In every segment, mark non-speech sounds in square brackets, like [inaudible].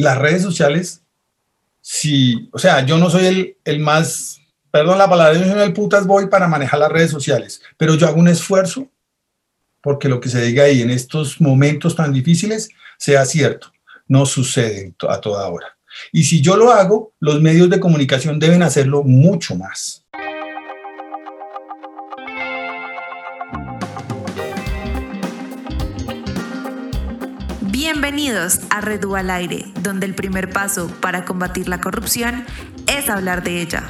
las redes sociales, si, o sea, yo no soy el, el más, perdón la palabra, yo soy el putas voy para manejar las redes sociales, pero yo hago un esfuerzo porque lo que se diga ahí en estos momentos tan difíciles sea cierto. No sucede a toda hora. Y si yo lo hago, los medios de comunicación deben hacerlo mucho más. Bienvenidos a Red al Aire, donde el primer paso para combatir la corrupción es hablar de ella.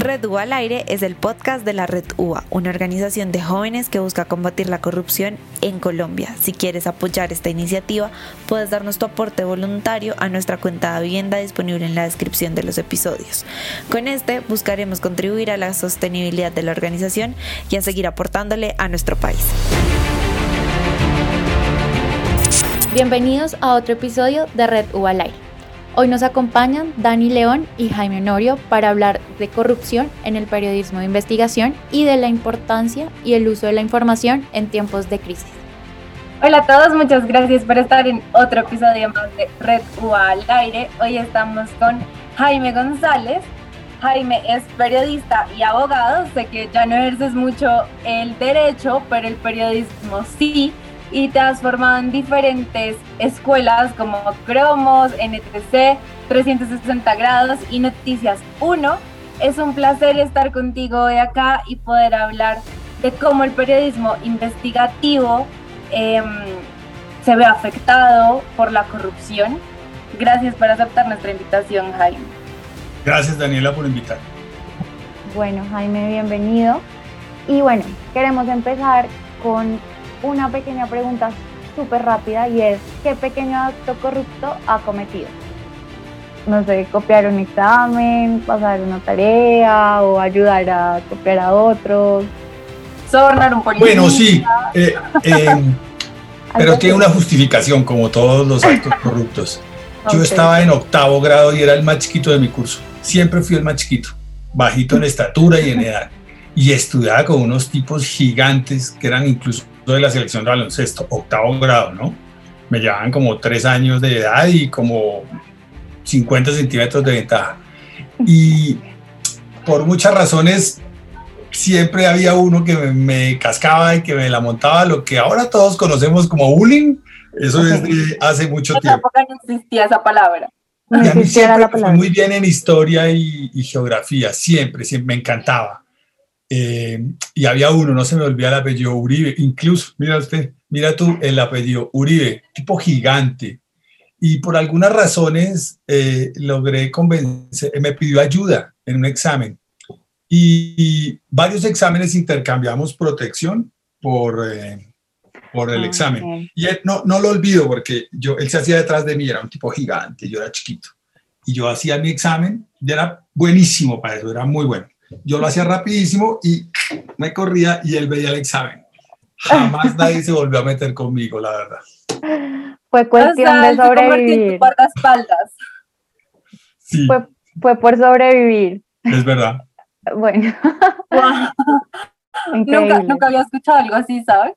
Red UA al aire es el podcast de la Red UA, una organización de jóvenes que busca combatir la corrupción en Colombia. Si quieres apoyar esta iniciativa, puedes darnos tu aporte voluntario a nuestra cuenta de vivienda disponible en la descripción de los episodios. Con este buscaremos contribuir a la sostenibilidad de la organización y a seguir aportándole a nuestro país. Bienvenidos a otro episodio de Red UA al aire. Hoy nos acompañan Dani León y Jaime Honorio para hablar de corrupción en el periodismo de investigación y de la importancia y el uso de la información en tiempos de crisis. Hola a todos, muchas gracias por estar en otro episodio más de Red al aire. Hoy estamos con Jaime González. Jaime es periodista y abogado. Sé que ya no ejerces mucho el derecho, pero el periodismo sí y te has formado en diferentes escuelas como Cromos, NTC, 360 grados y Noticias 1. Es un placer estar contigo hoy acá y poder hablar de cómo el periodismo investigativo em, se ve afectado por la corrupción. Gracias por aceptar nuestra invitación, Jaime. Gracias, Daniela, por invitar. Bueno, Jaime, bienvenido. Y bueno, queremos empezar con una pequeña pregunta súper rápida y es, ¿qué pequeño acto corrupto ha cometido? No sé, copiar un examen, pasar una tarea o ayudar a copiar a otros. Sobornar un policía. Bueno, sí, eh, eh, [laughs] pero tiene una justificación como todos los actos corruptos. Yo estaba en octavo grado y era el más chiquito de mi curso. Siempre fui el más chiquito, bajito en estatura y en edad. Y estudiaba con unos tipos gigantes que eran incluso de la selección de baloncesto, octavo grado, ¿no? Me llevaban como tres años de edad y como 50 centímetros de ventaja. Y por muchas razones siempre había uno que me, cascaba y que me la montaba, lo que ahora todos conocemos como bullying. Eso es de hace mucho tiempo. no existía esa palabra. y a mí siempre fue muy bien en historia y, y, geografía, siempre, siempre me encantaba. Eh, y había uno, no se me olvida el apellido Uribe, incluso, mira usted, mira tú el apellido Uribe, tipo gigante. Y por algunas razones eh, logré convencer, me pidió ayuda en un examen. Y, varios exámenes intercambiamos protección por, eh, por el ah, examen. Y no, no lo olvido porque yo, él se hacía detrás de mí, era un tipo gigante, yo era chiquito. Y yo hacía mi examen, y era buenísimo para eso, era muy bueno yo lo hacía rapidísimo y me corría y él veía el examen. Jamás nadie se volvió a meter conmigo, la verdad. Fue cuestión de sobrevivir. Sí. Fue, fue, por sobrevivir. Es verdad. Bueno. nunca, nunca había escuchado algo así, ¿sabes?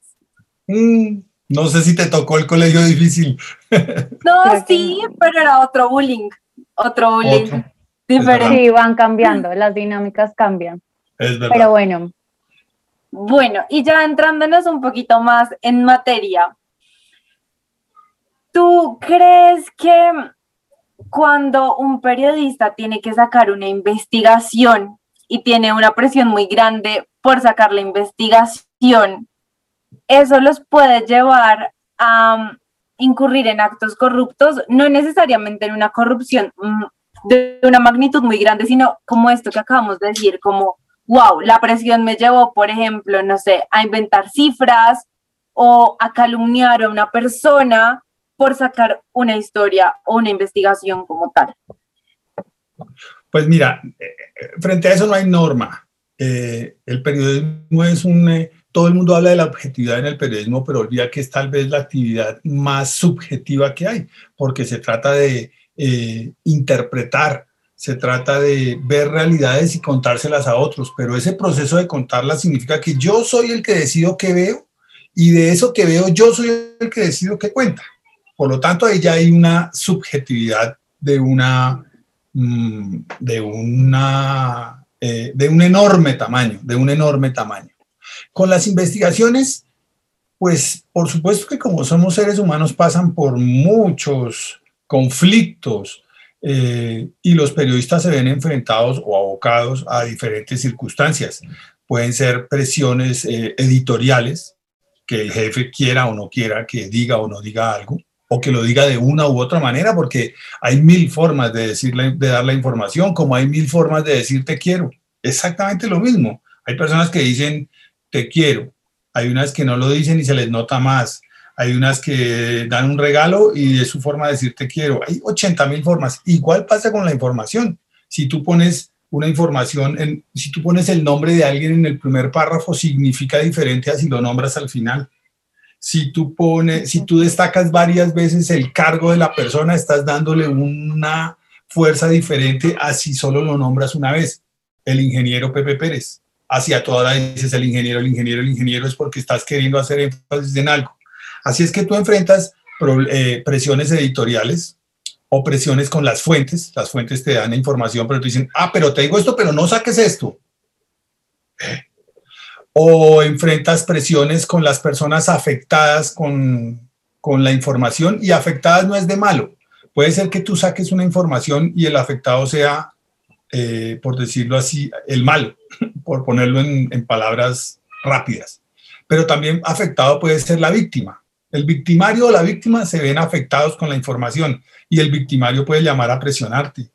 Mm, no sé si te tocó el colegio difícil. No, sí, pero era otro bullying. Otro bullying. Sí, van cambiando, las dinámicas cambian. Es verdad. Pero bueno. Bueno, y ya entrándonos un poquito más en materia, ¿tú crees que cuando un periodista tiene que sacar una investigación y tiene una presión muy grande por sacar la investigación, eso los puede llevar a um, incurrir en actos corruptos, no necesariamente en una corrupción mm, de una magnitud muy grande, sino como esto que acabamos de decir, como, wow, la presión me llevó, por ejemplo, no sé, a inventar cifras o a calumniar a una persona por sacar una historia o una investigación como tal. Pues mira, eh, frente a eso no hay norma. Eh, el periodismo es un... Eh, todo el mundo habla de la objetividad en el periodismo, pero olvida que es tal vez la actividad más subjetiva que hay, porque se trata de eh, interpretar, se trata de ver realidades y contárselas a otros, pero ese proceso de contarlas significa que yo soy el que decido qué veo y de eso que veo yo soy el que decido qué cuenta. Por lo tanto, ahí ya hay una subjetividad de una, mm, de una, eh, de un enorme tamaño, de un enorme tamaño. Con las investigaciones, pues por supuesto que como somos seres humanos pasan por muchos conflictos eh, y los periodistas se ven enfrentados o abocados a diferentes circunstancias. Pueden ser presiones eh, editoriales, que el jefe quiera o no quiera que diga o no diga algo, o que lo diga de una u otra manera, porque hay mil formas de, decirle, de dar la información, como hay mil formas de decir te quiero. Exactamente lo mismo. Hay personas que dicen te quiero, hay unas que no lo dicen y se les nota más, hay unas que dan un regalo y es su forma de decir te quiero. Hay 80 mil formas. Igual pasa con la información. Si tú pones una información, en, si tú pones el nombre de alguien en el primer párrafo, significa diferente a si lo nombras al final. Si tú pones, si tú destacas varias veces el cargo de la persona, estás dándole una fuerza diferente a si solo lo nombras una vez. El ingeniero Pepe Pérez. Hacia toda la dices el ingeniero, el ingeniero, el ingeniero es porque estás queriendo hacer énfasis en algo. Así es que tú enfrentas eh, presiones editoriales, o presiones con las fuentes. Las fuentes te dan información, pero te dicen, ah, pero te digo esto, pero no saques esto. O enfrentas presiones con las personas afectadas con, con la información y afectadas no es de malo. Puede ser que tú saques una información y el afectado sea, eh, por decirlo así, el malo, [laughs] por ponerlo en palabras rápidas. Pero también afectado puede ser la víctima. El victimario o la víctima se ven afectados con la información y el victimario puede llamar a presionarte.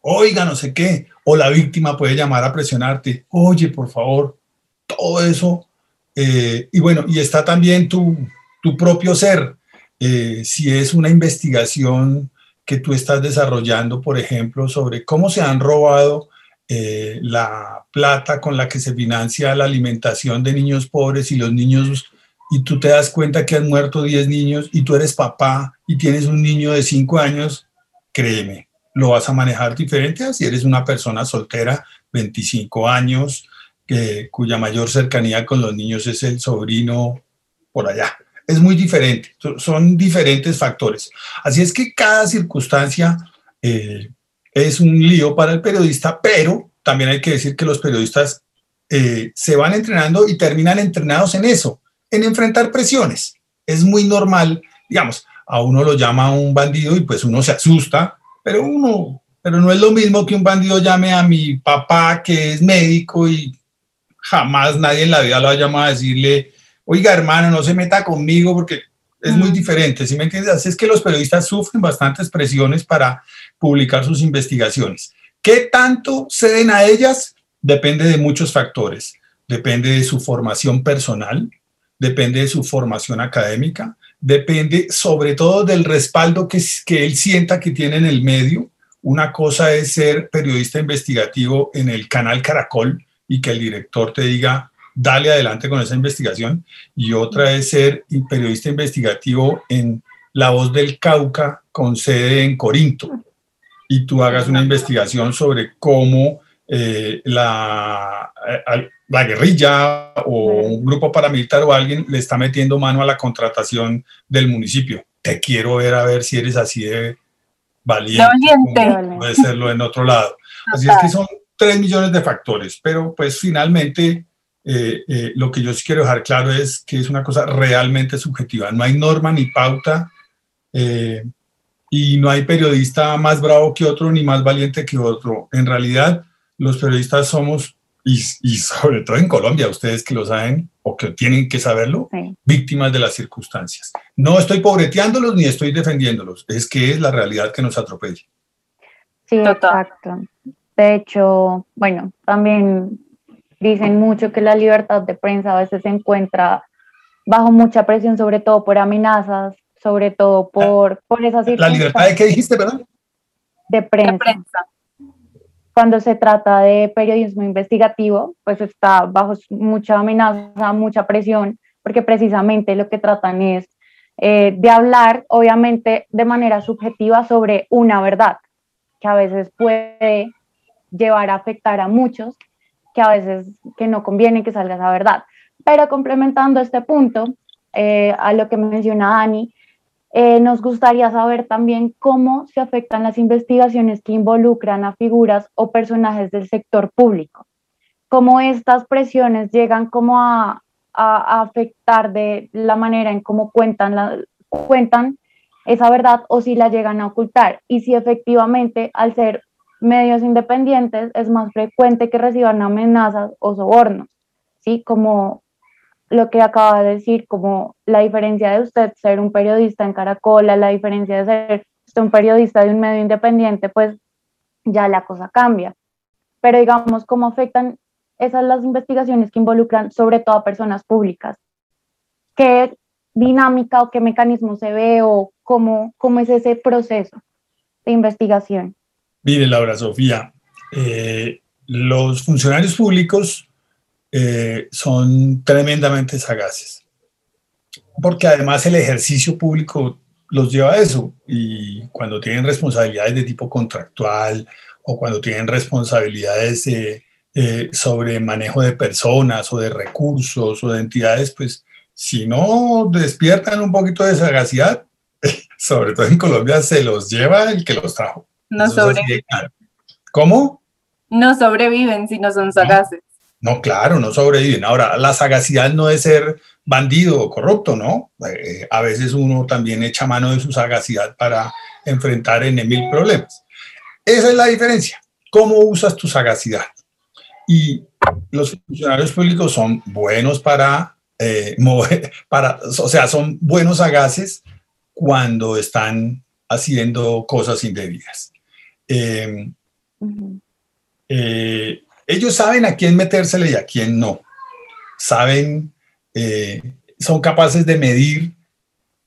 Oiga, no sé qué. O la víctima puede llamar a presionarte. Oye, por favor. Todo eso. Eh, y bueno, y está también tu, tu propio ser. Eh, si es una investigación que tú estás desarrollando, por ejemplo, sobre cómo se han robado eh, la plata con la que se financia la alimentación de niños pobres y los niños y tú te das cuenta que han muerto 10 niños y tú eres papá y tienes un niño de 5 años, créeme, lo vas a manejar diferente a si eres una persona soltera, 25 años, cuya mayor cercanía con los niños es el sobrino por allá. Es muy diferente, son diferentes factores. Así es que cada circunstancia eh, es un lío para el periodista, pero también hay que decir que los periodistas eh, se van entrenando y terminan entrenados en eso en enfrentar presiones. Es muy normal, digamos, a uno lo llama un bandido y pues uno se asusta, pero uno, pero no es lo mismo que un bandido llame a mi papá que es médico y jamás nadie en la vida lo ha llamado a decirle, oiga hermano, no se meta conmigo porque es muy diferente, ¿sí me entiendes? Así es que los periodistas sufren bastantes presiones para publicar sus investigaciones. ¿Qué tanto ceden a ellas? Depende de muchos factores. Depende de su formación personal, depende de su formación académica, depende sobre todo del respaldo que, que él sienta que tiene en el medio. Una cosa es ser periodista investigativo en el canal Caracol y que el director te diga, dale adelante con esa investigación. Y otra es ser periodista investigativo en La Voz del Cauca con sede en Corinto. Y tú hagas una investigación sobre cómo eh, la, eh, la guerrilla o un grupo paramilitar o alguien le está metiendo mano a la contratación del municipio. Te quiero ver a ver si eres así de valiente. valiente. Puede serlo en otro lado. Así es que son tres millones de factores, pero pues finalmente eh, eh, lo que yo sí quiero dejar claro es que es una cosa realmente subjetiva. No hay norma ni pauta eh, y no hay periodista más bravo que otro ni más valiente que otro. En realidad, los periodistas somos y, sobre todo en Colombia, ustedes que lo saben o que tienen que saberlo, víctimas de las circunstancias. No estoy pobreteándolos ni estoy defendiéndolos, es que es la realidad que nos atropella. Sí, exacto. De hecho, bueno, también dicen mucho que la libertad de prensa a veces se encuentra bajo mucha presión, sobre todo por amenazas, sobre todo por, por esas ¿La libertad de qué dijiste, verdad? De prensa. De prensa cuando se trata de periodismo investigativo, pues está bajo mucha amenaza, mucha presión, porque precisamente lo que tratan es eh, de hablar, obviamente, de manera subjetiva sobre una verdad, que a veces puede llevar a afectar a muchos, que a veces que no conviene que salga esa verdad. Pero complementando este punto, eh, a lo que menciona Dani, eh, nos gustaría saber también cómo se afectan las investigaciones que involucran a figuras o personajes del sector público, cómo estas presiones llegan como a, afectar de la manera en cómo cuentan, cuentan esa verdad o si la llegan a ocultar y si efectivamente al ser medios independientes es más frecuente que reciban amenazas o sobornos, ¿sí? Como lo que acaba de decir, como la diferencia de usted ser un periodista en Caracola, la diferencia de ser un periodista de un medio independiente, pues ya la cosa cambia. Pero digamos, ¿cómo afectan esas las investigaciones que involucran sobre todo a personas públicas? ¿Qué dinámica o qué mecanismo se ve o cómo, cómo es ese proceso de investigación? Mire, Laura Sofía, eh, los funcionarios públicos eh, son tremendamente sagaces. Porque además el ejercicio público los lleva a eso. Y cuando tienen responsabilidades de tipo contractual o cuando tienen responsabilidades eh, sobre manejo de personas o de recursos o de entidades, pues si no despiertan un poquito de sagacidad, [laughs] sobre todo en Colombia, se los lleva el que los trajo. No sobreviven. ¿Cómo? No sobreviven si no son sagaces. No, claro, no sobreviven. Ahora, la sagacidad no es ser bandido o corrupto, ¿no? Eh, a veces uno también echa mano de su sagacidad para enfrentar en mil problemas. Esa es la diferencia. ¿Cómo usas tu sagacidad? Y los funcionarios públicos son buenos para eh, [laughs] mover, para, o sea, son buenos sagaces cuando están haciendo cosas indebidas. Eh, ellos saben a quién metérsele y a quién no. Saben, eh, son capaces de medir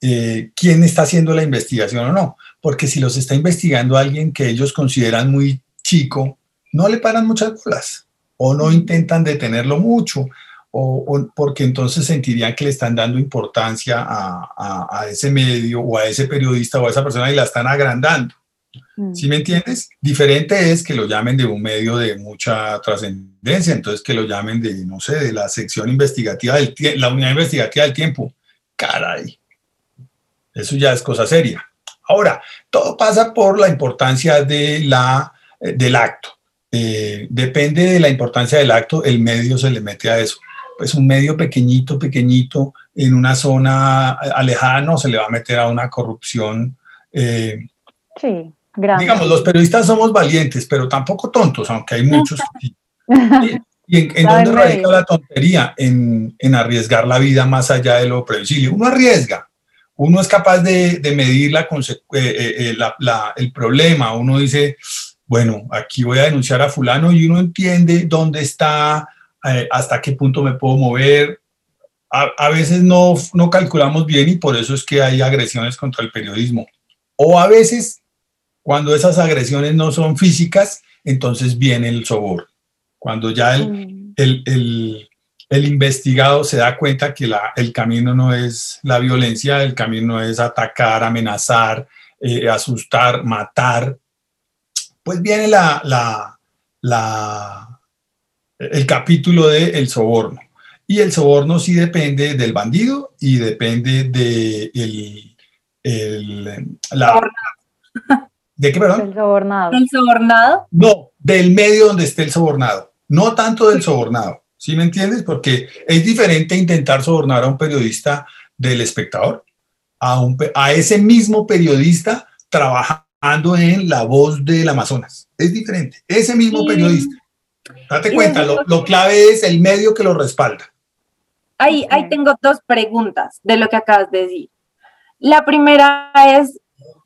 eh, quién está haciendo la investigación o no. Porque si los está investigando alguien que ellos consideran muy chico, no le paran muchas bolas o no intentan detenerlo mucho. O, porque entonces sentirían que le están dando importancia a, a ese medio o a ese periodista o a esa persona y la están agrandando. Mm. ¿Sí me entiendes? Diferente es que lo llamen de un medio de mucha trascendencia, entonces que lo llamen de, no sé, de la sección investigativa del la unidad investigativa del tiempo. Caray, eso ya es cosa seria. Ahora, todo pasa por la importancia de la, eh, del acto. Eh, depende de la importancia del acto, el medio se le mete a eso. Pues un medio pequeñito, pequeñito, en una zona alejada, no se le va a meter a una corrupción. Eh, sí Digamos, los periodistas somos valientes, pero tampoco tontos, aunque hay muchos. [laughs] ¿Y en, dónde radica la tontería? En, en, arriesgar la vida más allá de lo previsible. Uno arriesga, uno es capaz de, de medir la, eh, eh, eh, la, la, el problema, uno dice, bueno, aquí voy a denunciar a fulano y uno entiende dónde está, hasta qué punto me puedo mover. A, a veces no, no calculamos bien y por eso es que hay agresiones contra el periodismo. O a veces cuando esas agresiones no son físicas, entonces viene el soborno. Cuando ya el, mm. el, el, investigado se da cuenta que la, el camino no es la violencia, el camino es atacar, amenazar, eh, asustar, matar, pues viene la, la, la, el capítulo del el soborno. Y el soborno sí depende del bandido y depende de el, el, la, ¿De qué, perdón? Del sobornado. ¿Del sobornado? No, del medio donde esté el sobornado. No tanto del sobornado. ¿Sí me entiendes? Porque es diferente intentar sobornar a un periodista del espectador, a, un, a ese mismo periodista trabajando en La Voz del Amazonas. Es diferente. Ese mismo periodista. Date cuenta, lo, lo, clave es el medio que lo respalda. Ahí, ahí tengo dos preguntas de lo que acabas de decir. La primera es,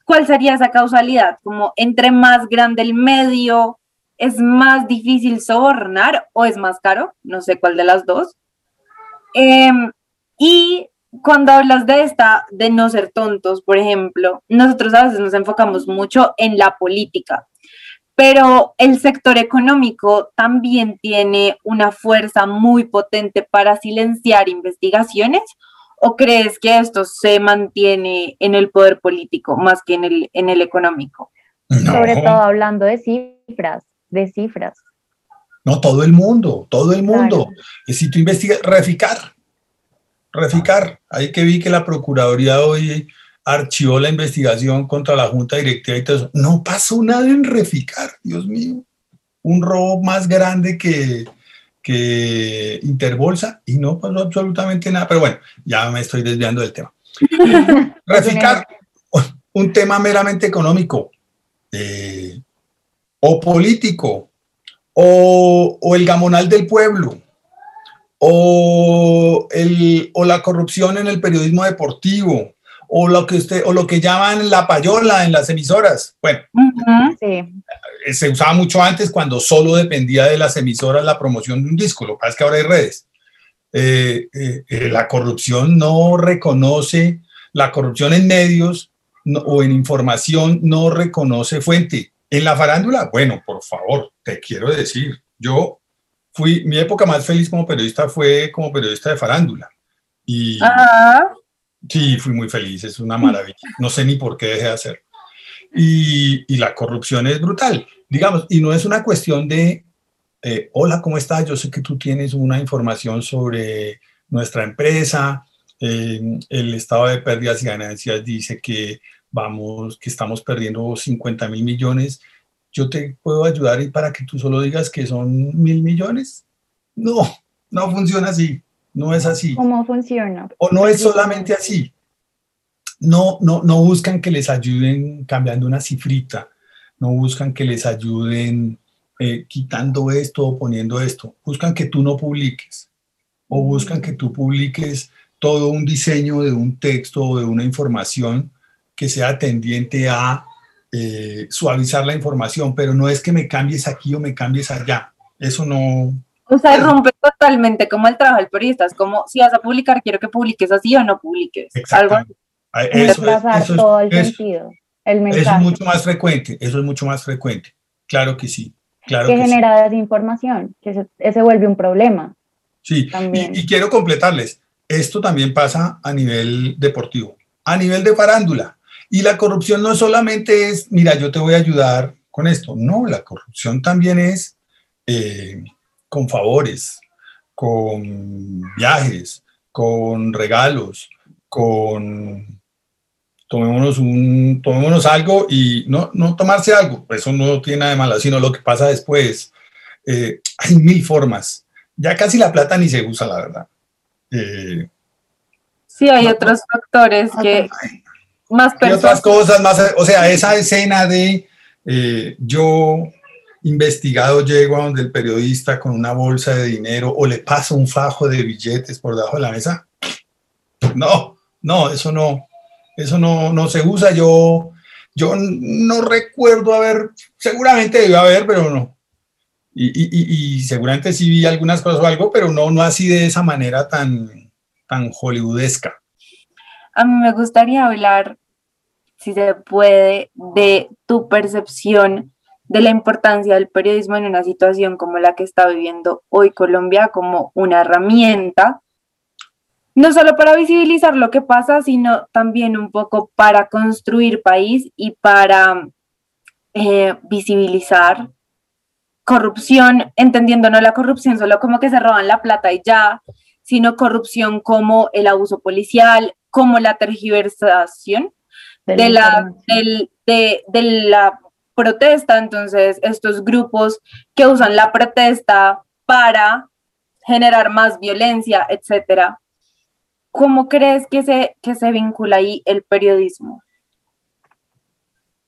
¿cuál sería esa causalidad? Como entre más grande el medio, ¿es más difícil sobornar o es más caro? No sé cuál de las dos. Em, y cuando hablas de esta, de no ser tontos, por ejemplo, nosotros a veces nos enfocamos mucho en la política, pero el sector económico también tiene una fuerza muy potente para silenciar investigaciones ¿O crees que esto se mantiene en el poder político más que en el, en el económico? Sobre todo hablando de cifras, de cifras. No, todo el mundo, todo el mundo. Y si tú investigas, Reficar, Reficar, ahí que vi que la Procuraduría hoy archivó la investigación contra la Junta Directiva y todo eso. No pasó nada en Reficar, Dios mío. Un robo más grande que, que Interbolsa y no pasó absolutamente nada. Pero bueno, ya me estoy desviando del tema. [laughs] Reficar, un tema meramente económico eh, o político o, o el gamonal del pueblo o, el, o la corrupción en el periodismo deportivo, o lo que usted, o lo que llaman la payola en las emisoras. Bueno, eh, se usaba mucho antes cuando solo dependía de las emisoras la promoción de un disco. Lo que pasa es que ahora hay redes. Eh, eh, la corrupción no reconoce, la corrupción en medios o en información no reconoce fuente. En la farándula, bueno, por favor, te quiero decir, yo fui, mi época más feliz como periodista fue como periodista de farándula. Y sí, fui muy feliz, es una maravilla. No sé ni por qué dejé de hacer. Y, y la corrupción es brutal, digamos, y no es una cuestión de, eh, hola, ¿cómo estás? Yo sé que tú tienes una información sobre nuestra empresa, eh, el estado de pérdidas y ganancias dice que vamos, que estamos perdiendo 50 mil millones yo te puedo ayudar y para que tú solo digas que son mil millones. No, no funciona así, no es así. ¿Cómo funciona? O no es solamente así. No, no, no buscan que les ayuden cambiando una cifrita, no buscan que les ayuden eh, quitando esto o poniendo esto, buscan que tú no publiques o buscan que tú publiques todo un diseño de un texto o de una información que sea tendiente a eh, suavizar la información, pero no es que me cambies aquí o me cambies allá. Eso no... O sea, rompe totalmente como el trabajo del periodista. Es como, si vas a publicar, quiero que publiques así o no publiques. Algo Eso, es, todo el sentido. El eso es mucho más frecuente, eso es mucho más frecuente. Claro que sí. Claro que, genera desinformación, que se, vuelve un problema. Sí, y, y, quiero completarles, esto también pasa a nivel deportivo, a nivel de farándula. Y la corrupción no solamente es, mira, yo te voy a ayudar con esto. No, la corrupción también es eh, con favores, con viajes, con regalos, con tomémonos, un, tomémonos algo y no, no tomarse algo, eso no tiene nada de malo, sino lo que pasa después. Eh, hay mil formas. Ya casi la plata ni se usa, la verdad. Eh, sí, hay otros factores que, más y otras cosas, más, o sea, esa escena de eh, yo investigado llego a donde el periodista con una bolsa de dinero o le paso un fajo de billetes por debajo de la mesa. No, no, eso no, eso no, no se usa. Yo, yo no recuerdo haber, seguramente debió haber, pero no. Y, y, y, seguramente sí vi algunas cosas o algo, pero no, no así de esa manera tan, tan hollywoodesca. A mí me gustaría hablar, si se puede, de tu percepción de la importancia del periodismo en una situación como la que está viviendo hoy Colombia como una herramienta, no solo para visibilizar lo que pasa, sino también un poco para construir país y para eh, visibilizar corrupción, entendiendo no la corrupción solo como que se roban la plata y ya, sino corrupción como el abuso policial, como la tergiversación de, la, de, la protesta. Entonces, estos grupos que usan la protesta para generar más violencia, etcétera. ¿Cómo crees que se, que se vincula ahí el periodismo?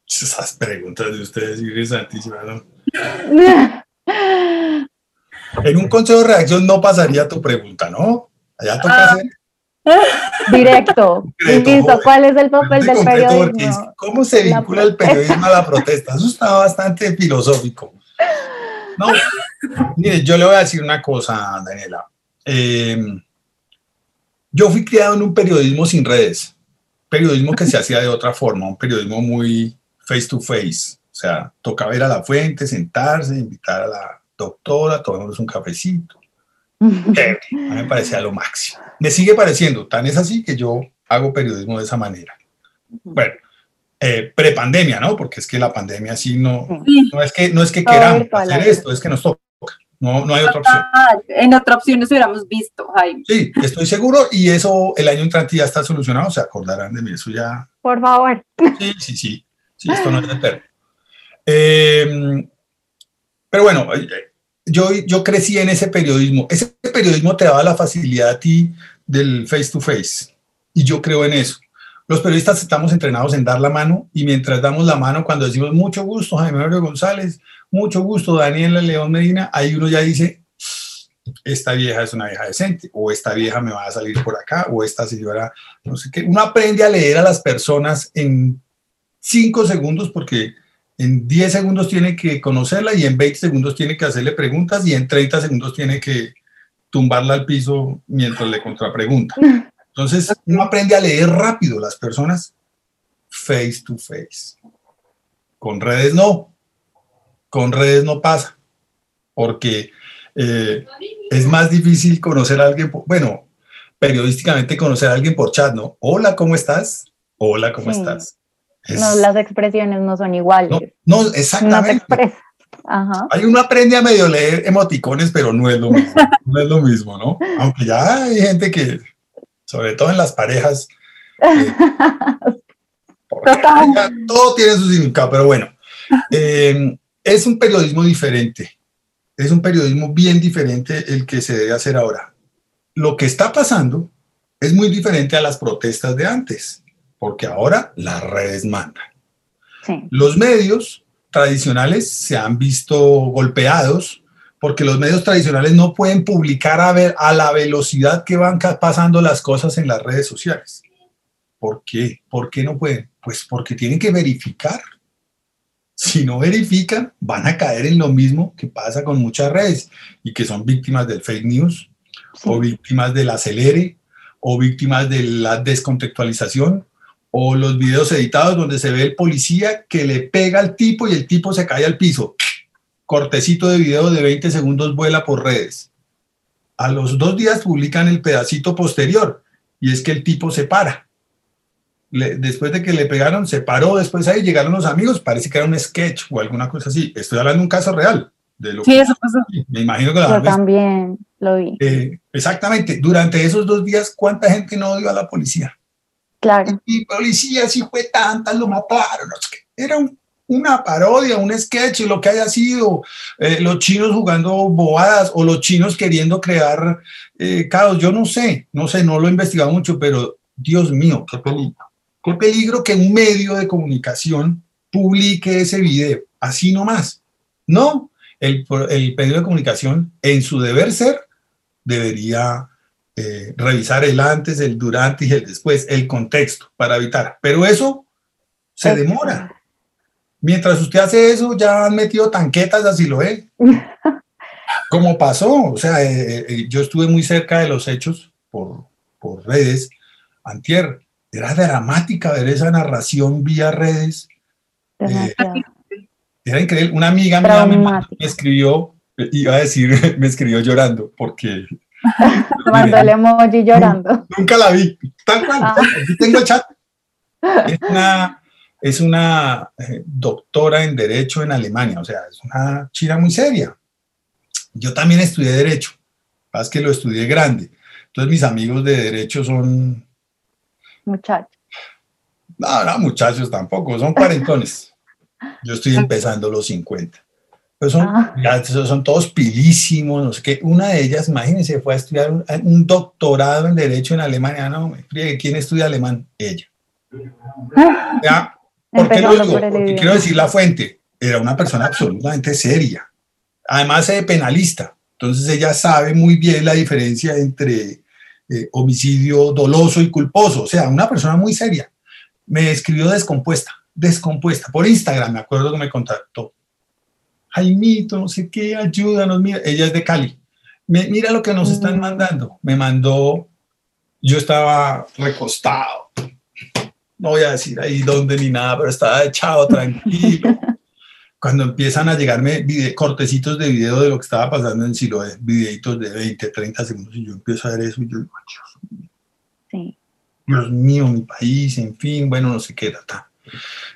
[laughs] Esas preguntas de ustedes, interesantísimas, ¿no? [laughs] en un consejo de reacción no pasaría tu pregunta, ¿no? Allá toca ah. hacer [laughs] Directo. Listo. ¿Cuál es el papel del periodismo? ¿Cómo se vincula el periodismo a la protesta? Eso está bastante filosófico. No, mire, yo le voy a decir una cosa, Daniela. Em, yo fui criado en un periodismo sin redes, periodismo que se [laughs] hacía de otra forma, un periodismo muy face to face. O sea, toca ver a la fuente, sentarse, invitar a la doctora, tomarnos un cafecito [laughs] a mí me parecía lo máximo. Me sigue pareciendo, tan es así que yo hago periodismo de esa manera. Bueno, eh, prepandemia, ¿no? Porque es que la pandemia sí no, no es que, no es que queramos hacer esto, es que nos toca. No, no hay otra opción. En otra opción nos hubiéramos visto, Jaime. Sí, estoy seguro y eso el año entrante ya está solucionado, se acordarán de mí, eso ya. Por favor. Sí, sí, sí, sí, esto no es eterno. Eh, pero bueno, yo, yo crecí en ese periodismo. Ese periodismo te daba la facilidad a ti del face to face y yo creo en eso. Los periodistas estamos entrenados en dar la mano y mientras damos la mano, cuando decimos mucho gusto, Jaime Mario González, mucho gusto, Daniela León Medina, ahí uno ya dice, esta vieja es una vieja decente, o esta vieja me va a salir por acá, o esta señora, no sé qué. Uno aprende a leer a las personas en cinco segundos porque en 10 segundos tiene que conocerla y en 20 segundos tiene que hacerle preguntas y en 30 segundos tiene que tumbarla al piso mientras le contrapregunta. [laughs] Entonces, uno aprende a leer rápido las personas face to face. Con redes no. Con redes no pasa. Porque eh, es más difícil conocer a alguien, bueno, periodísticamente conocer a alguien por chat, ¿no? Hola, ¿cómo estás? Hola, ¿cómo estás? no, las expresiones no son iguales. No, exactamente. Ajá. Hay uno aprende a medio leer emoticones, pero no es lo mismo. [laughs] no es lo mismo, ¿no? Aunque ya hay gente que sobre todo en las parejas. [laughs] Eh, todo tiene su significado, pero bueno, eh, es un periodismo diferente, es un periodismo bien diferente el que se debe hacer ahora. Lo que está pasando es muy diferente a las protestas de antes, porque ahora las redes mandan. Los medios tradicionales se han visto golpeados porque los medios tradicionales no pueden publicar a, ver, a la velocidad que van pasando las cosas en las redes sociales. ¿Por qué? ¿Por qué no pueden? Pues porque tienen que verificar. Si no verifican, van a caer en lo mismo que pasa con muchas redes y que son víctimas del fake news o víctimas del acelere o víctimas de la descontextualización o los videos editados donde se ve el policía que le pega al tipo y el tipo se cae al piso cortecito de video de 20 segundos vuela por redes. A los dos días publican el pedacito posterior y es que el tipo se para. después de que le pegaron, se paró, después ahí llegaron los amigos, parece que era un sketch o alguna cosa así. Estoy hablando de un caso real. De lo sí, eso pasó. Me imagino que Yo también lo vi. Eh, exactamente. Durante esos dos días, ¿cuánta gente no odió a la policía? Claro. Y policía, si fue tanta, lo mataron. Era un una parodia, un sketch, lo que haya sido, eh, los chinos jugando bobadas o los chinos queriendo crear eh, caos, yo no sé, no sé, no lo he investigado mucho, pero Dios mío, qué peligro. Qué peligro que un medio de comunicación publique ese video, así nomás. No, el, el medio de comunicación, en su deber ser, debería eh, revisar el antes, el durante y el después, el contexto para evitar. Pero eso se demora. Mientras usted hace eso, ya han metido tanquetas, así lo es. Como pasó, o sea, eh, eh, yo estuve muy cerca de los hechos por, por redes. Antier, era dramática ver esa narración vía redes. Eh, era increíble. Una amiga mía me, escribió, iba a decir, [laughs] me escribió llorando, porque... [laughs] Mandó el emoji llorando. Nunca la vi. Tal cual, ah. tengo el chat. Es una, es una eh, doctora en Derecho en Alemania, o sea, es una china muy seria. Yo también estudié Derecho, es que lo estudié grande. Entonces mis amigos de Derecho son... Muchachos. No, no, muchachos tampoco, son cuarentones. Yo estoy empezando los 50. Pero son, ah. son todos pilísimos, no sé qué. Una de ellas, imagínense, fue a estudiar un, doctorado en Derecho en Alemania. No, me ¿quién estudia alemán? Ella. Ah. Ya, ¿Por qué lo digo? Porque quiero decir la fuente. Era una persona absolutamente seria. Además, es penalista. Entonces ella sabe muy bien la diferencia entre eh, homicidio doloso y culposo. O sea, una persona muy seria. Me escribió descompuesta, descompuesta. Por Instagram, me acuerdo que me contactó. Jaimito, no sé qué, ayúdanos. Mira, ella es de Cali. mira lo que nos están mandando. Me mandó, yo estaba recostado, no voy a decir ahí dónde ni nada, pero estaba echado tranquilo. [laughs] Cuando empiezan a llegarme cortecitos de video de lo que estaba pasando en Siloé, videitos de 20, 30 segundos, y yo empiezo a ver eso y yo digo, Dios mío. Sí. Dios mío, mi país, en fin, bueno, no sé qué, tal.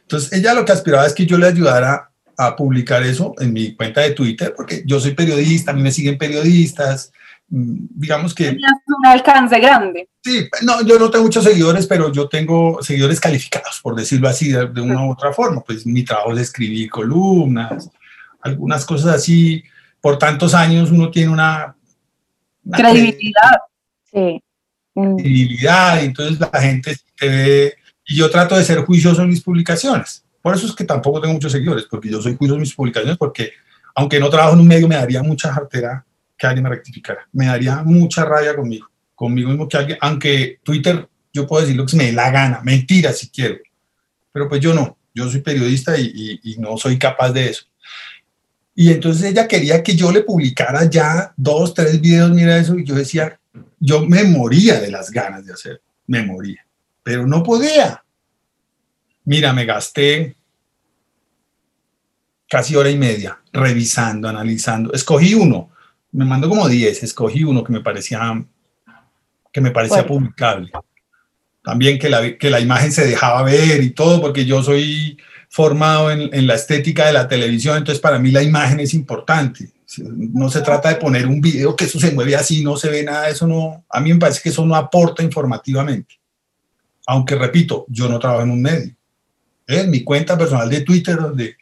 Entonces, ella lo que aspiraba es que yo le ayudara a publicar eso en mi cuenta de Twitter, porque yo soy periodista, a mí me siguen periodistas, digamos que... un alcance grande. Sí, no, yo no tengo muchos seguidores, pero yo tengo seguidores calificados, por decirlo así, de, una u otra forma. Pues mi trabajo es escribir columnas, algunas cosas así. Por tantos años uno tiene una... credibilidad. Sí. Credibilidad, entonces la gente te ve... Y yo trato de ser juicioso en mis publicaciones. Por eso es que tampoco tengo muchos seguidores, porque yo soy juicioso en mis publicaciones, porque aunque no trabajo en un medio, me daría mucha jartera que alguien me rectificara. Me daría mucha rabia conmigo conmigo mismo que alguien, aunque Twitter yo puedo decir lo que se me dé la gana, mentira si quiero, pero pues yo no, yo soy periodista y, y, no soy capaz de eso. Y entonces ella quería que yo le publicara ya dos, tres videos, mira eso, y yo decía, yo me moría de las ganas de hacer, me moría, pero no podía. Mira, me gasté casi hora y media revisando, analizando. Escogí uno, me mandó como 10, escogí uno que me parecía que me parecía publicable. También que la, que la imagen se dejaba ver y todo, porque yo soy formado en, en, la estética de la televisión, entonces para mí la imagen es importante. No se trata de poner un video que eso se mueve así, no se ve nada, eso no, a mí me parece que eso no aporta informativamente. Aunque repito, yo no trabajo en un medio. En mi cuenta personal de Twitter, donde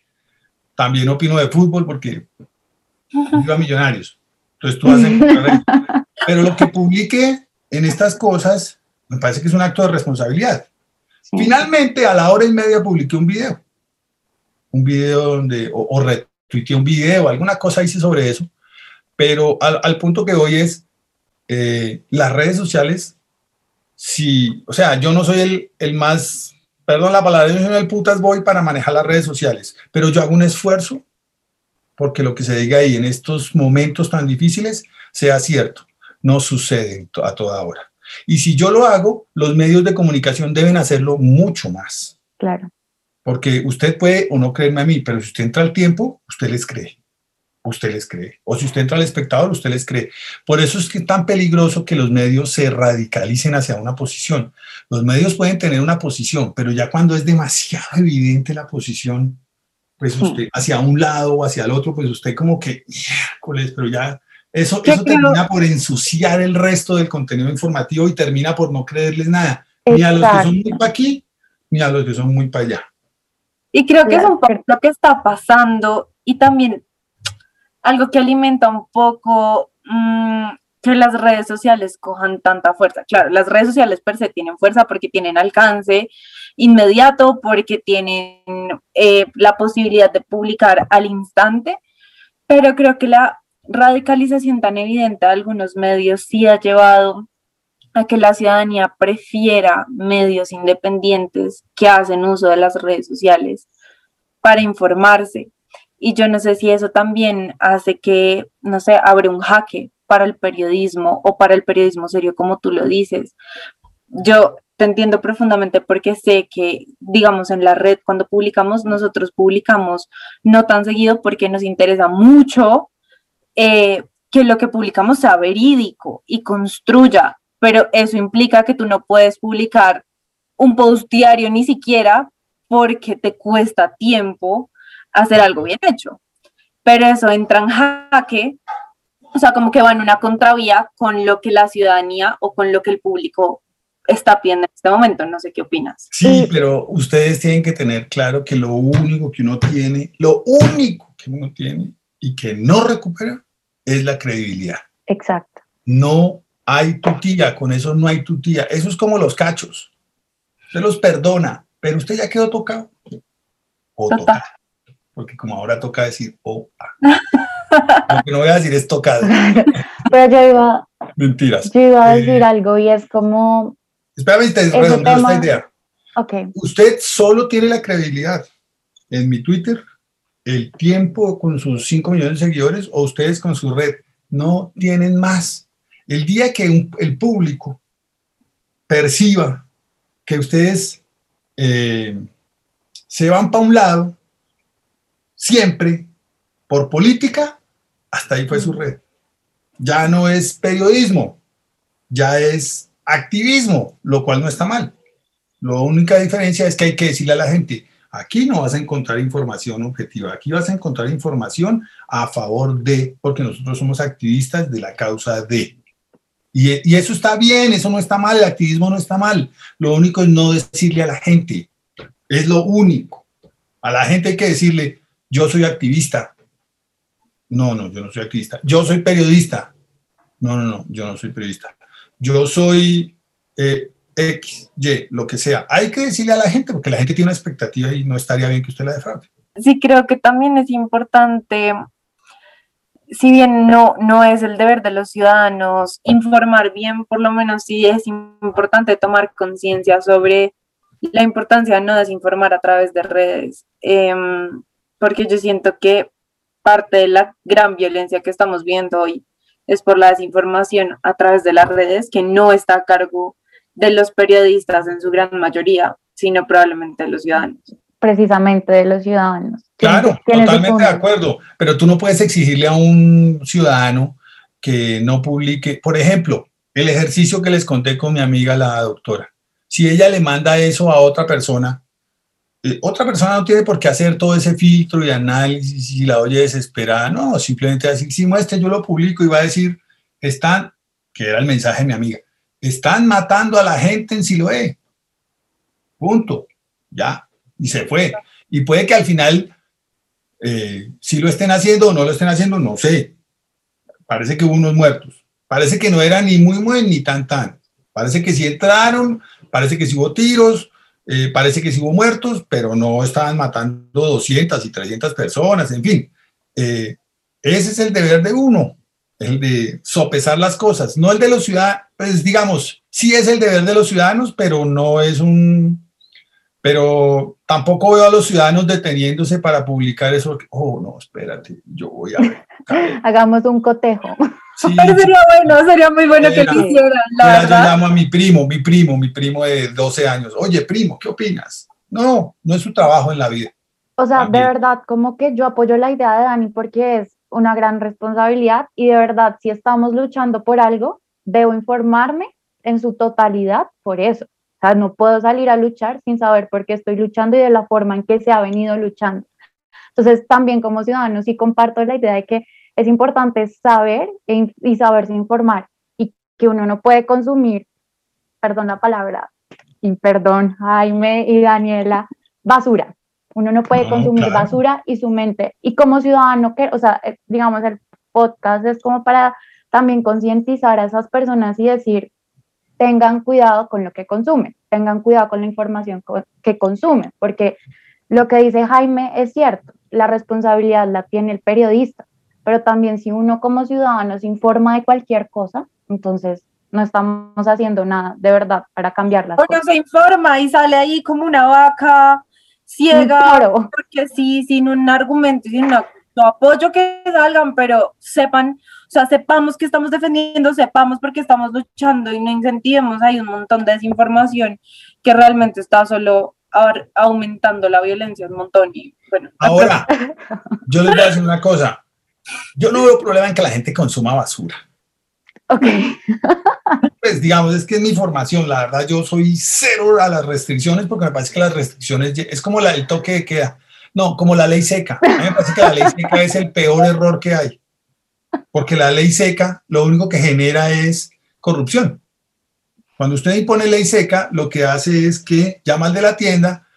también opino de fútbol, porque vivo a millonarios. Entonces tú haces... [laughs] Pero lo que publique en estas cosas, me parece que es un acto de responsabilidad. Finalmente, a la hora y media publiqué un video. Un video donde, o, o retuiteé un video, alguna cosa hice sobre eso. Pero al, punto que hoy es, eh, las redes sociales, si, o sea, yo no soy el, el más, perdón la palabra, yo no soy el putas voy para manejar las redes sociales, pero yo hago un esfuerzo porque lo que se diga ahí en estos momentos tan difíciles sea cierto no sucede a toda hora. Y si yo lo hago, los medios de comunicación deben hacerlo mucho más. Claro. Porque usted puede o no creerme a mí, pero si usted entra al tiempo, usted les cree. Usted les cree. O si usted entra al espectador, usted les cree. Por eso es que es tan peligroso que los medios se radicalicen hacia una posición. Los medios pueden tener una posición, pero ya cuando es demasiado evidente la posición, pues hmm. usted hacia un lado o hacia el otro, pues usted como que, miércoles, pero ya eso, eso termina por ensuciar el resto del contenido informativo y termina por no creerles nada, ni a los que son muy para aquí, ni a los que son muy para allá. Y creo que es un poco lo que está pasando y también algo que alimenta un poco mm, que las redes sociales cojan tanta fuerza. Claro, las redes sociales per se tienen fuerza porque tienen alcance inmediato, porque tienen eh, la posibilidad de publicar al instante, pero creo que la radicalización tan evidente de algunos medios sí ha llevado a que la ciudadanía prefiera medios independientes que hacen uso de las redes sociales para informarse. Y yo no sé si eso también hace que, no sé, abre un jaque para el periodismo o para el periodismo serio, como tú lo dices. Yo entiendo profundamente porque sé que, digamos, en la red, cuando publicamos, nosotros publicamos no tan seguido porque nos interesa mucho eh, que lo que publicamos sea verídico y construya, pero eso implica que tú no puedes publicar un post diario ni siquiera porque te cuesta tiempo hacer algo bien hecho. Pero eso entra en jaque, o sea, como que va en una contravía con lo que la ciudadanía o con lo que el público está pidiendo en este momento. No sé qué opinas. Sí, pero ustedes tienen que tener claro que lo único que uno tiene, lo único que uno tiene y que no recupera es la credibilidad. Exacto. No hay tutía, con eso no hay tutía. Eso es como los cachos. Usted los perdona, pero usted ya quedó tocado. O tocado. Porque como ahora toca decir o Lo que no voy a decir es tocado. [laughs] pero yo iba. Mentiras. Yo iba a decir eh, algo y es como. Espérame, te redondeo esta idea. Usted solo tiene la credibilidad en mi Twitter el tiempo con sus 5 millones de seguidores o ustedes con su red. No tienen más. El día que el público perciba que ustedes eh, se van para un lado, siempre, por política, hasta ahí fue su red. Ya no es periodismo, ya es activismo, lo cual no está mal. La única diferencia es que hay que decirle a la gente, Aquí no vas a encontrar información objetiva, aquí vas a encontrar información a favor de, porque nosotros somos activistas de la causa de. Y, y, eso está bien, eso no está mal, el activismo no está mal. Lo único es no decirle a la gente, es lo único. A la gente hay que decirle, yo soy activista. No, no, yo no soy activista. Yo soy periodista. No, no, no, yo no soy periodista. Yo soy eh, X, Y, lo que sea. Hay que decirle a la gente, porque la gente tiene una expectativa y no estaría bien que usted la defraude. Sí, creo que también es importante, si bien no, no es el deber de los ciudadanos informar bien, por lo menos sí es importante tomar conciencia sobre la importancia de no desinformar a través de redes, em, porque yo siento que parte de la gran violencia que estamos viendo hoy es por la desinformación a través de las redes, que no está a cargo de los periodistas en su gran mayoría, sino probablemente de los ciudadanos. Precisamente de los ciudadanos. Claro, totalmente de acuerdo, pero tú no puedes exigirle a un ciudadano que no publique, por ejemplo, el ejercicio que les conté con mi amiga la doctora. Si ella le manda eso a otra persona, eh, otra persona no tiene por qué hacer todo ese filtro y análisis y la oye desesperada, no, simplemente decir, si muestre, yo lo publico y va a decir, están, que era el mensaje de mi amiga, están matando a la gente en Siloé. Punto. Ya. Y se fue. Y puede que al final, eh, si lo estén haciendo o no lo estén haciendo, no sé. Parece que hubo unos muertos. Parece que no era ni muy muy ni tan tan. Parece que sí entraron, parece que sí hubo tiros, eh, parece que sí hubo muertos, pero no estaban matando 200 y 300 personas, en fin. Eh, ese es el deber de uno, el de sopesar las cosas, no el de los ciudadanos, pues digamos, sí es el deber de los ciudadanos, pero no es un, pero tampoco veo a los ciudadanos deteniéndose para publicar eso. Oh, no, espérate, yo voy a ver. [laughs] Hagamos un cotejo. Sí, [laughs] sería bueno, sería muy bueno que lo hicieran, la verdad. Yo llamo a mi primo, mi primo, mi primo de 12 años. Oye, primo, ¿qué opinas? No, no es su trabajo en la vida. O sea, de verdad, como que yo apoyo la idea de Dani porque es una gran responsabilidad y de verdad, si estamos luchando por algo, debo informarme en su totalidad por eso. O sea, no puedo salir a luchar sin saber por qué estoy luchando y de la forma en que se ha venido luchando. Entonces, también como ciudadano sí comparto la idea de que es importante saber e y saberse informar y que uno no puede consumir, perdón la palabra, y perdón Jaime y Daniela, basura. Uno no puede consumir basura y su mente. Y como ciudadano, que, o sea, eh, digamos, el podcast es como para también concientizar a esas personas y decir, tengan cuidado con lo que consumen, tengan cuidado con la información que consumen, porque lo que dice Jaime es cierto, la responsabilidad la tiene el periodista, pero también si uno como ciudadano se informa de cualquier cosa, entonces no estamos haciendo nada de verdad para cambiar las uno se informa y sale ahí como una vaca ciega, porque sí, sin un argumento, sin un apoyo que salgan, pero sepan, sea, sepamos que estamos defendiendo, sepamos porque estamos luchando y no incentivemos, hay un montón de desinformación que realmente está solo aumentando la violencia un montón y bueno. Ahora, yo les voy a decir una cosa, yo no veo problema en que la gente consuma basura. Ok. Pues digamos, es que es mi formación, la verdad yo soy cero a las restricciones porque me parece que las restricciones es como la, el toque de queda, no, como la ley seca. A mí me parece que la ley seca es el peor error que hay, porque la ley seca lo único que genera es corrupción. Cuando usted impone ley seca, lo que hace es que llama al de la tienda,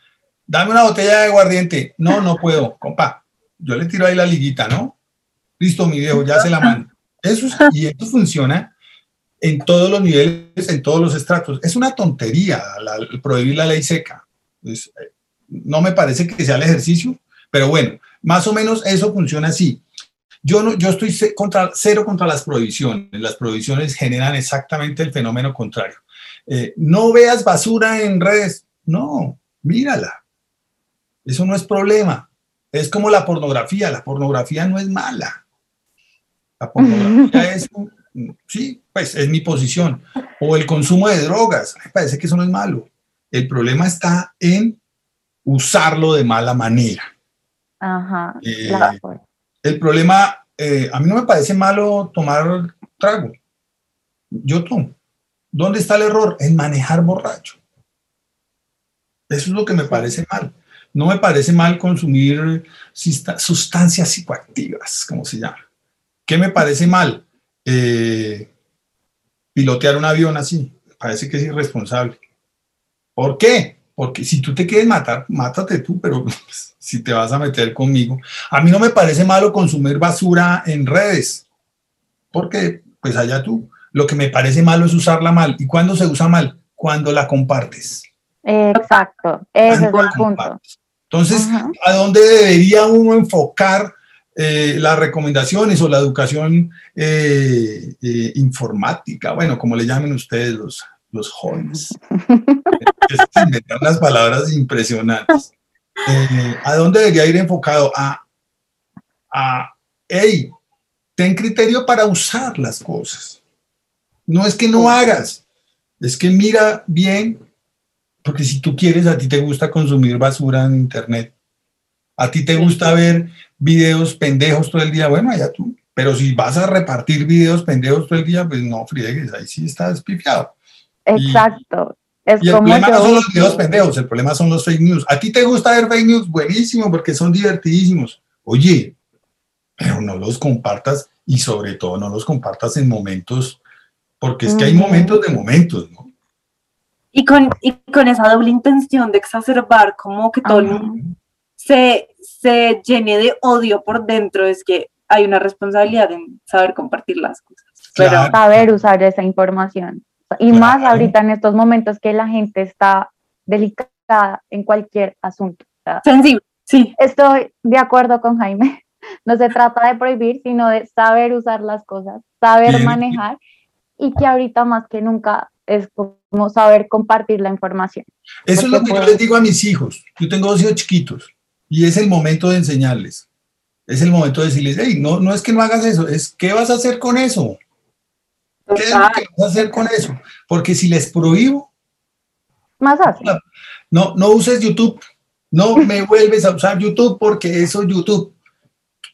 dame una botella de aguardiente. No, no puedo, compa. Yo le tiro ahí la liguita, ¿no? Listo, mi viejo, ya se la mando. Eso, y esto funciona en todos los niveles, en todos los estratos. Es una tontería prohibir la ley seca. Eh, no me parece que sea el ejercicio, pero bueno, más o menos eso funciona así. Yo, no, yo estoy contra, cero contra las prohibiciones. Las prohibiciones generan exactamente el fenómeno contrario. Eh, no veas basura en redes. No, mírala. Eso no es problema. Es como la pornografía. La pornografía no es mala la pornografía es, sí, pues es mi posición. O el consumo de drogas, me parece que eso no es malo. El problema está en usarlo de mala manera. Ajá. Eh, el problema, eh, a mí no me parece malo tomar trago. Yo tomo. ¿Dónde está el error? En manejar borracho. Eso es lo que me parece mal. no me parece mal consumir sustancias psicoactivas, como se llama. ¿Qué me parece mal? Eh, pilotear un avión así. parece que es irresponsable. ¿Por qué? Porque si tú te quieres matar, mátate tú, pero [laughs] si te vas a meter conmigo. A mí no me parece malo consumir basura en redes, porque pues allá tú. Lo que me parece malo es usarla mal. ¿Y cuándo se usa mal? Cuando la compartes. Exacto, ese es el punto. Entonces, ¿a dónde debería uno enfocar eh, las recomendaciones o la educación eh, eh, informática? Bueno, como le llamen ustedes los, los jóvenes. inventan las palabras impresionantes. ¿A dónde debería ir enfocado? A, a, hey, ten criterio para usar las cosas. No es que no hagas, es que mira bien porque si tú quieres, a ti te gusta consumir basura en internet, a ti te gusta ver videos pendejos todo el día, bueno, allá tú. Pero si vas a repartir videos pendejos todo el día, pues no friegues, ahí sí estás pifiado. Exacto. Y, el problema no son los videos pendejos, el problema son los fake news. A ti te gusta ver fake news, buenísimo, porque son divertidísimos. Oye, pero no los compartas y sobre todo no los compartas en momentos, porque es que hay momentos de momentos, ¿no? Y con, y con esa doble intención de exacerbar como que todo el mundo se, se llene de odio por dentro, es que hay una responsabilidad en saber compartir las cosas. Pero saber usar esa información. Y más ahorita en estos momentos que la gente está delicada en cualquier asunto. Sensible, sí. Estoy de acuerdo con Jaime. [laughs] No se trata de prohibir, sino de saber usar las cosas, saber manejar y que ahorita más que nunca es como saber compartir la información. Eso es lo que yo les digo a mis hijos. Yo tengo dos hijos chiquitos y es el momento de enseñarles. Es el momento de decirles, hey, no, no es que no hagas eso, es qué vas a hacer con eso. ¿Qué es lo que vas a hacer con eso? Porque si les prohíbo, más fácil. No, no uses YouTube. No [laughs] me vuelves a usar YouTube porque eso es YouTube.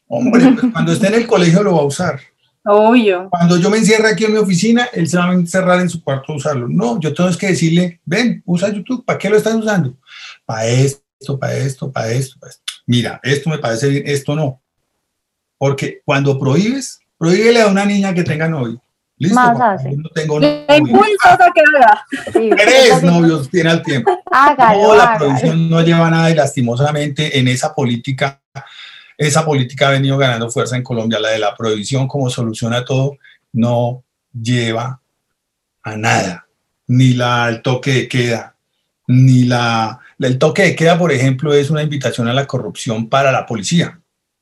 Hombre, pues [laughs] cuando esté en el colegio lo va a usar. Obvio. Cuando yo me encierre aquí en mi oficina, él se va a encerrar en su cuarto a usarlo. No, yo tengo que decirle, ven, usa YouTube. ¿Para qué lo estás usando? Para esto, para esto, para esto, Mira, esto me parece bien, esto no. Porque cuando prohíbes, prohíbele a una niña que tenga novio. Listo, Más no tengo novio. que Tres novios tiene al tiempo. Hágalo, no, la prohibición no lleva nada y lastimosamente en esa política esa política ha venido ganando fuerza en Colombia, la de la prohibición como solución a todo, no lleva a nada, ni la, el toque de queda, ni la... El toque de queda, por ejemplo, es una invitación a la corrupción para la policía.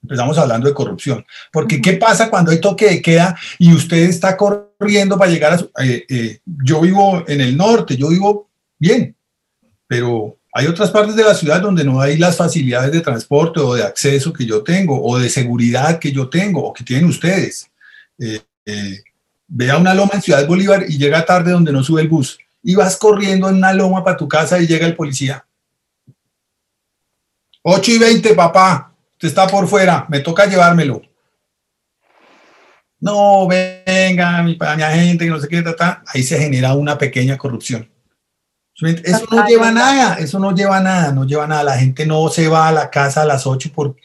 Empezamos hablando de corrupción. Porque, ¿qué pasa cuando hay toque de queda y usted está corriendo para llegar a su... Eh, eh, yo vivo en el norte, yo vivo bien, pero hay otras partes de la ciudad donde no hay las facilidades de transporte o de acceso que yo tengo o de seguridad que yo tengo o que tienen ustedes. Eh, eh, ve a una loma en Ciudad Bolívar y llega tarde donde no sube el bus y vas corriendo en una loma para tu casa y llega el policía. 8 y 20, papá, está por fuera, me toca llevármelo. No, venga, mi, mi agente, que no sé qué, ahí se genera una pequeña corrupción. Eso no lleva nada, eso no lleva nada, no lleva nada. La gente no se va a la casa a las 8 por,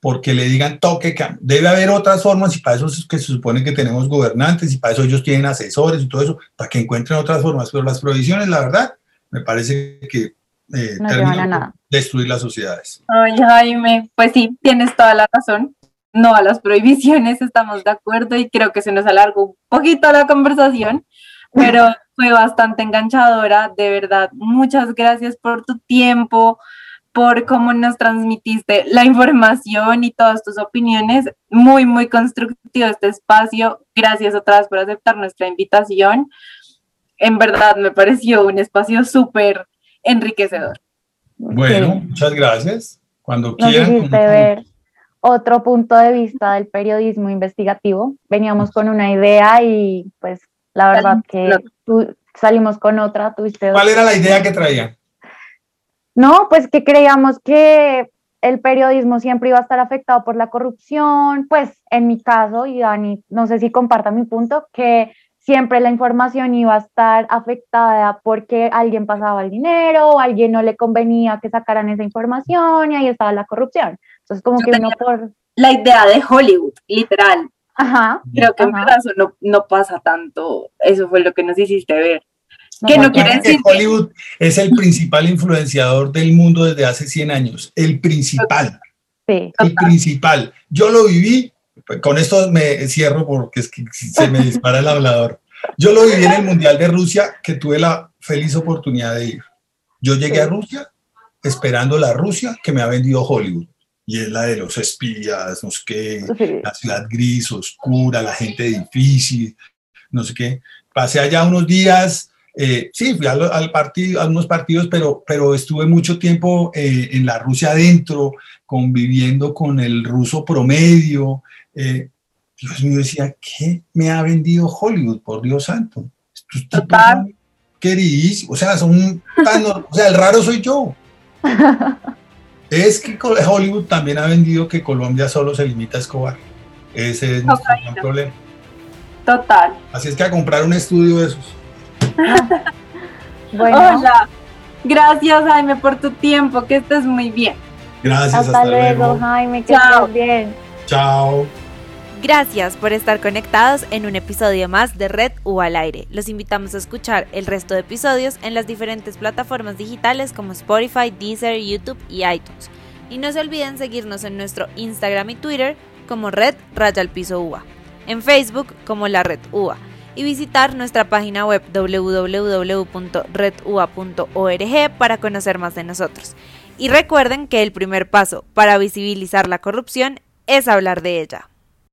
porque le digan toque. Debe haber otras formas y para eso es que se supone que tenemos gobernantes y para eso ellos tienen asesores y todo eso, para que encuentren otras formas. Pero las provisiones, la verdad, me parece que eh, terminan destruir las sociedades. Ay, Jaime, pues sí, tienes toda la razón. No a las prohibiciones, estamos de acuerdo y creo que se nos alargó un poquito la conversación, pero fue bastante enganchadora, de verdad. Muchas gracias por tu tiempo, por cómo nos transmitiste la información y todas tus opiniones. Muy, muy constructivo este espacio. Gracias otra vez por aceptar nuestra invitación. En verdad me pareció un espacio súper enriquecedor. Bueno, muchas gracias. Cuando quieran. ver otro punto de vista del periodismo investigativo. Veníamos con una idea y pues la verdad que tú, salimos con otra, tuviste ¿Cuál era la idea que traía? No, pues que creíamos que el periodismo siempre iba a estar afectado por la corrupción, pues en mi caso, y Dani, no sé si comparta mi punto, que siempre la información iba a estar afectada porque alguien pasaba el dinero o alguien no le convenía que sacaran esa información y ahí estaba la corrupción. Entonces, como que uno por... La idea de Hollywood, literal. Ajá. Creo que en caso no, no pasa tanto. Eso fue lo que nos hiciste ver. que no quiere decir que Hollywood es el principal influenciador del mundo desde hace 100 años. El principal. Sí. El principal. Yo lo viví con esto me cierro porque es que se me dispara el hablador. Yo lo viví en el Mundial de Rusia, que tuve la feliz oportunidad de ir. Yo llegué a Rusia esperando la Rusia que me ha vendido Hollywood. Y es la de los espías, no sé qué, la ciudad gris, oscura, la gente difícil, no sé qué. Pasé allá unos días, eh, sí, fui al, partido, a unos partidos, pero, pero estuve mucho tiempo eh, en la Rusia adentro, conviviendo con el ruso promedio, eh, Dios mío, decía, ¿qué me ha vendido Hollywood? Por Dios santo. Total. Queridísimo. O sea, son o sea, el raro soy yo. es que Hollywood también ha vendido que Colombia solo se limita a Escobar. Ese es nuestro problema. Total. Así es que a comprar un estudio de esos. [laughs] bueno. Hola. Gracias, Jaime, por tu tiempo. Que estés muy bien. Gracias. Hasta, luego, Jaime. Que estés bien. Chao. Gracias por estar conectados en un episodio más de Red U al aire. Los invitamos a escuchar el resto de episodios en las diferentes plataformas digitales como Spotify, Deezer, YouTube y iTunes. Y no se olviden seguirnos en nuestro Instagram y Twitter como Red Raya al Piso UA, en Facebook como La Red UA y visitar nuestra página web www.redua.org para conocer más de nosotros. Y recuerden que el primer paso para visibilizar la corrupción es hablar de ella.